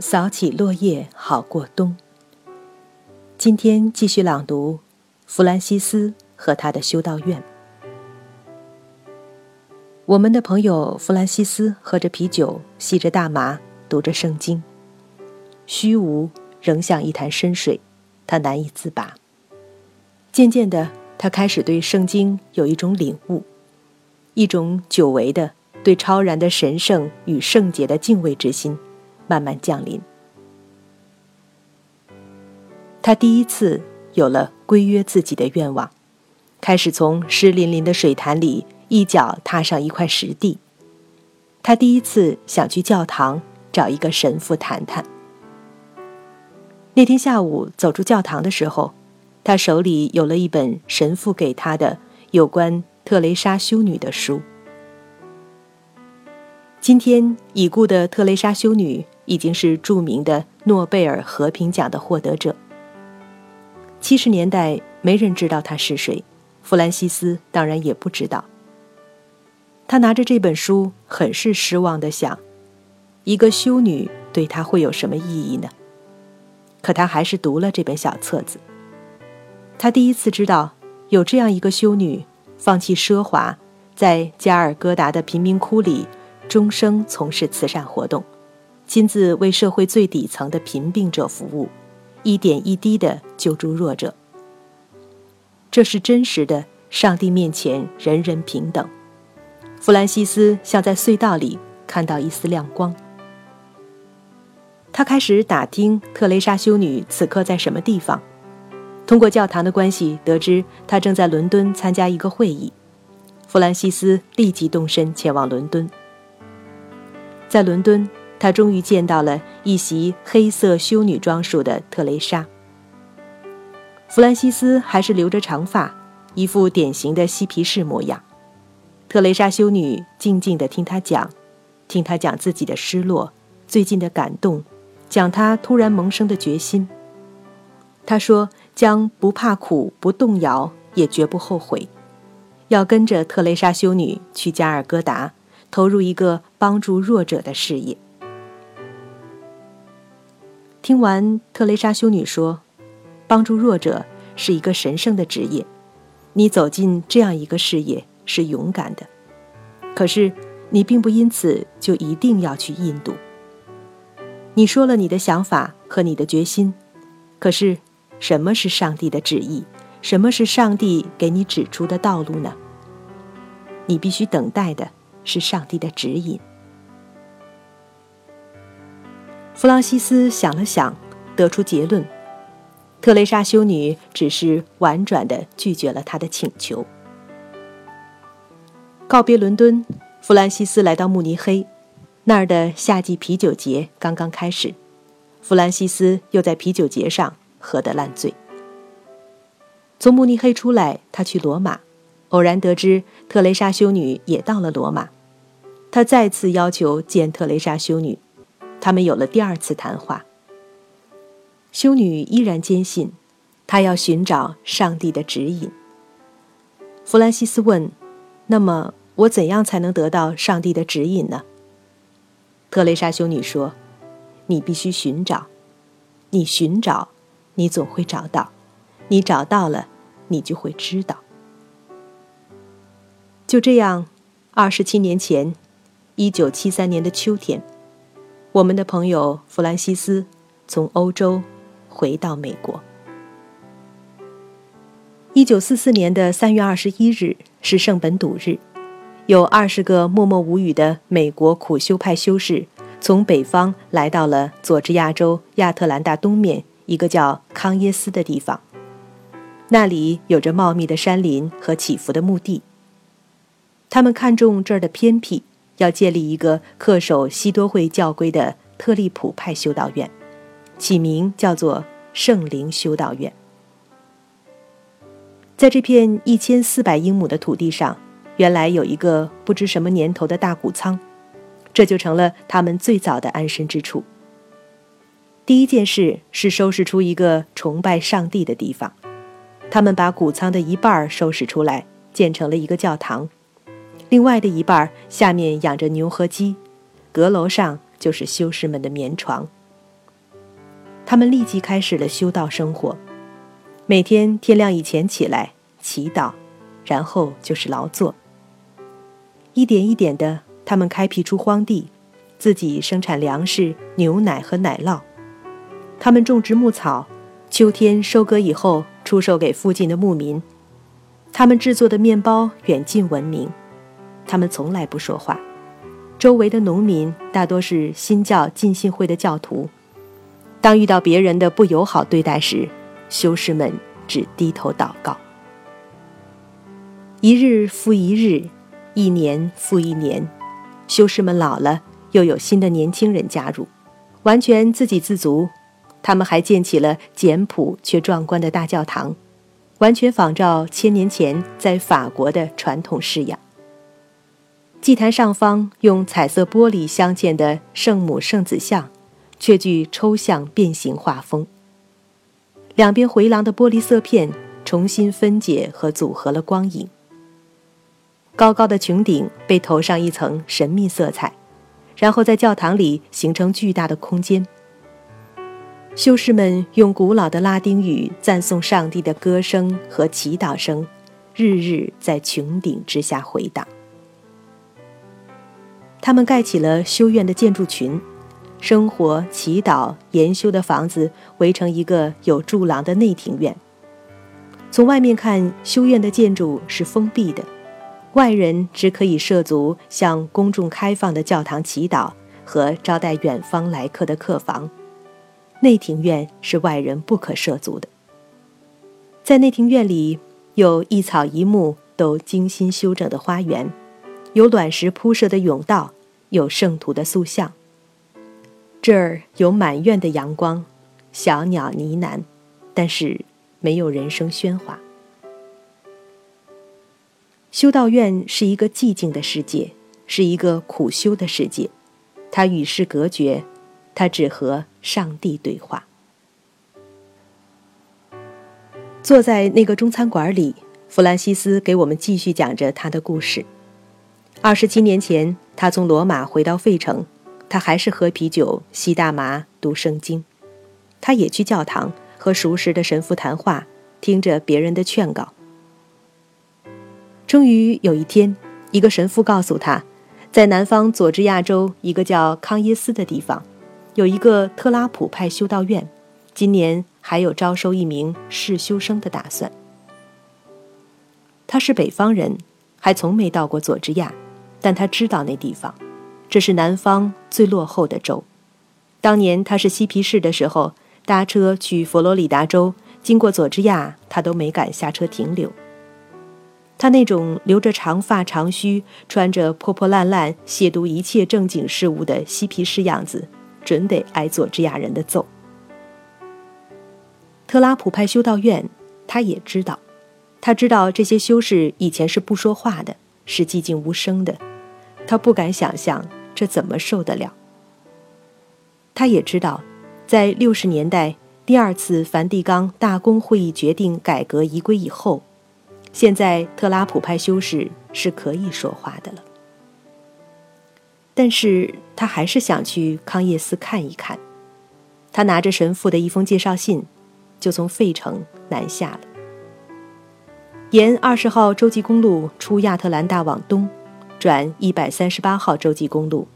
扫起落叶好过冬。今天继续朗读《弗兰西斯和他的修道院》。我们的朋友弗兰西斯喝着啤酒，吸着大麻，读着圣经，虚无仍像一潭深水，他难以自拔。渐渐的，他开始对圣经有一种领悟，一种久违的对超然的神圣与圣洁的敬畏之心，慢慢降临。他第一次有了规约自己的愿望，开始从湿淋淋的水潭里。一脚踏上一块石地，他第一次想去教堂找一个神父谈谈。那天下午走出教堂的时候，他手里有了一本神父给他的有关特蕾莎修女的书。今天已故的特蕾莎修女已经是著名的诺贝尔和平奖的获得者。七十年代没人知道她是谁，弗兰西斯当然也不知道。他拿着这本书，很是失望地想：一个修女对他会有什么意义呢？可他还是读了这本小册子。他第一次知道，有这样一个修女，放弃奢华，在加尔各答的贫民窟里，终生从事慈善活动，亲自为社会最底层的贫病者服务，一点一滴的救助弱者。这是真实的，上帝面前人人平等。弗兰西斯像在隧道里看到一丝亮光。他开始打听特蕾莎修女此刻在什么地方，通过教堂的关系得知她正在伦敦参加一个会议。弗兰西斯立即动身前往伦敦。在伦敦，他终于见到了一袭黑色修女装束的特蕾莎。弗兰西斯还是留着长发，一副典型的嬉皮士模样。特蕾莎修女静静地听他讲，听他讲自己的失落、最近的感动，讲他突然萌生的决心。他说将不怕苦、不动摇，也绝不后悔，要跟着特蕾莎修女去加尔各答，投入一个帮助弱者的事业。听完特蕾莎修女说，帮助弱者是一个神圣的职业，你走进这样一个事业。是勇敢的，可是你并不因此就一定要去印度。你说了你的想法和你的决心，可是什么是上帝的旨意？什么是上帝给你指出的道路呢？你必须等待的是上帝的指引。弗朗西斯想了想，得出结论：特蕾莎修女只是婉转地拒绝了他的请求。告别伦敦，弗兰西斯来到慕尼黑，那儿的夏季啤酒节刚刚开始。弗兰西斯又在啤酒节上喝得烂醉。从慕尼黑出来，他去罗马，偶然得知特蕾莎修女也到了罗马，他再次要求见特蕾莎修女，他们有了第二次谈话。修女依然坚信，她要寻找上帝的指引。弗兰西斯问：“那么？”我怎样才能得到上帝的指引呢？特蕾莎修女说：“你必须寻找，你寻找，你总会找到，你找到了，你就会知道。”就这样，二十七年前，一九七三年的秋天，我们的朋友弗兰西斯从欧洲回到美国。一九四四年的三月二十一日是圣本笃日。有二十个默默无语的美国苦修派修士，从北方来到了佐治亚州亚特兰大东面一个叫康耶斯的地方。那里有着茂密的山林和起伏的墓地。他们看中这儿的偏僻，要建立一个恪守西多会教规的特利普派修道院，起名叫做圣灵修道院。在这片一千四百英亩的土地上。原来有一个不知什么年头的大谷仓，这就成了他们最早的安身之处。第一件事是收拾出一个崇拜上帝的地方，他们把谷仓的一半收拾出来，建成了一个教堂；另外的一半下面养着牛和鸡，阁楼上就是修士们的眠床。他们立即开始了修道生活，每天天亮以前起来祈祷，然后就是劳作。一点一点的，他们开辟出荒地，自己生产粮食、牛奶和奶酪。他们种植牧草，秋天收割以后出售给附近的牧民。他们制作的面包远近闻名。他们从来不说话。周围的农民大多是新教浸信会的教徒。当遇到别人的不友好对待时，修士们只低头祷告。一日复一日，一年复一年，修士们老了，又有新的年轻人加入，完全自给自足。他们还建起了简朴却壮观的大教堂，完全仿照千年前在法国的传统式样。祭坛上方用彩色玻璃镶嵌的圣母圣子像，却具抽象变形画风。两边回廊的玻璃色片重新分解和组合了光影。高高的穹顶被投上一层神秘色彩，然后在教堂里形成巨大的空间。修士们用古老的拉丁语赞颂上帝的歌声和祈祷声，日日在穹顶之下回荡。他们盖起了修院的建筑群，生活、祈祷、研修的房子围成一个有柱廊的内庭院。从外面看，修院的建筑是封闭的，外人只可以涉足向公众开放的教堂祈祷和招待远方来客的客房。内庭院是外人不可涉足的。在内庭院里，有一草一木都精心修整的花园。有卵石铺设的甬道，有圣徒的塑像。这儿有满院的阳光，小鸟呢喃，但是没有人声喧哗。修道院是一个寂静的世界，是一个苦修的世界。它与世隔绝，它只和上帝对话。坐在那个中餐馆里，弗兰西斯给我们继续讲着他的故事。二十七年前，他从罗马回到费城，他还是喝啤酒、吸大麻、读圣经。他也去教堂和熟识的神父谈话，听着别人的劝告。终于有一天，一个神父告诉他，在南方佐治亚州一个叫康耶斯的地方，有一个特拉普派修道院，今年还有招收一名试修生的打算。他是北方人，还从没到过佐治亚。但他知道那地方，这是南方最落后的州。当年他是嬉皮士的时候，搭车去佛罗里达州，经过佐治亚，他都没敢下车停留。他那种留着长发长须、穿着破破烂烂、亵渎一切正经事物的嬉皮士样子，准得挨佐治亚人的揍。特拉普派修道院，他也知道，他知道这些修士以前是不说话的，是寂静无声的。他不敢想象这怎么受得了。他也知道，在六十年代第二次梵蒂冈大公会议决定改革仪规以后，现在特拉普派修士是可以说话的了。但是他还是想去康叶斯看一看。他拿着神父的一封介绍信，就从费城南下了，沿二十号洲际公路出亚特兰大往东。转一百三十八号洲际公路，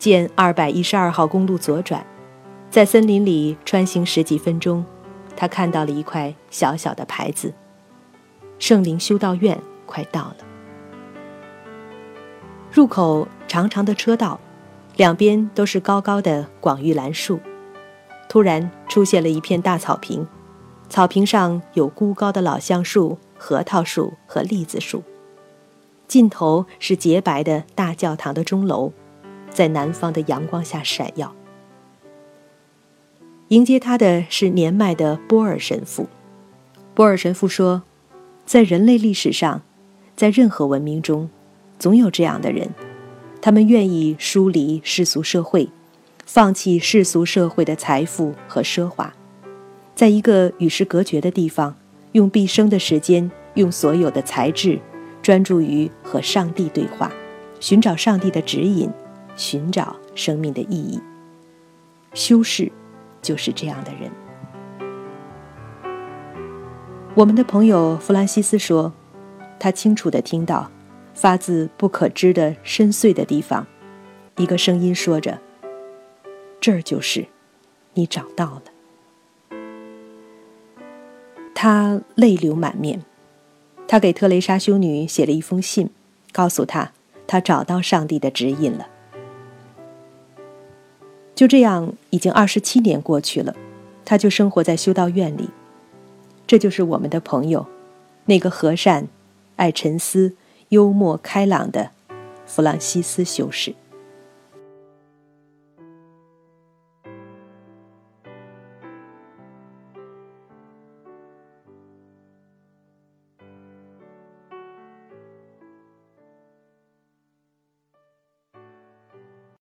见二百一十二号公路左转，在森林里穿行十几分钟，他看到了一块小小的牌子：“圣灵修道院快到了。”入口长长的车道，两边都是高高的广玉兰树。突然出现了一片大草坪，草坪上有孤高的老橡树、核桃树和栗子树。尽头是洁白的大教堂的钟楼，在南方的阳光下闪耀。迎接他的是年迈的波尔神父。波尔神父说：“在人类历史上，在任何文明中，总有这样的人，他们愿意疏离世俗社会，放弃世俗社会的财富和奢华，在一个与世隔绝的地方，用毕生的时间，用所有的才智。”专注于和上帝对话，寻找上帝的指引，寻找生命的意义。修士，就是这样的人。我们的朋友弗兰西斯说，他清楚地听到，发自不可知的深邃的地方，一个声音说着：“这儿就是，你找到了。”他泪流满面，他给特蕾莎修女写了一封信，告诉她他找到上帝的指引了。就这样，已经二十七年过去了，他就生活在修道院里。这就是我们的朋友，那个和善、爱沉思、幽默开朗的弗朗西斯修士。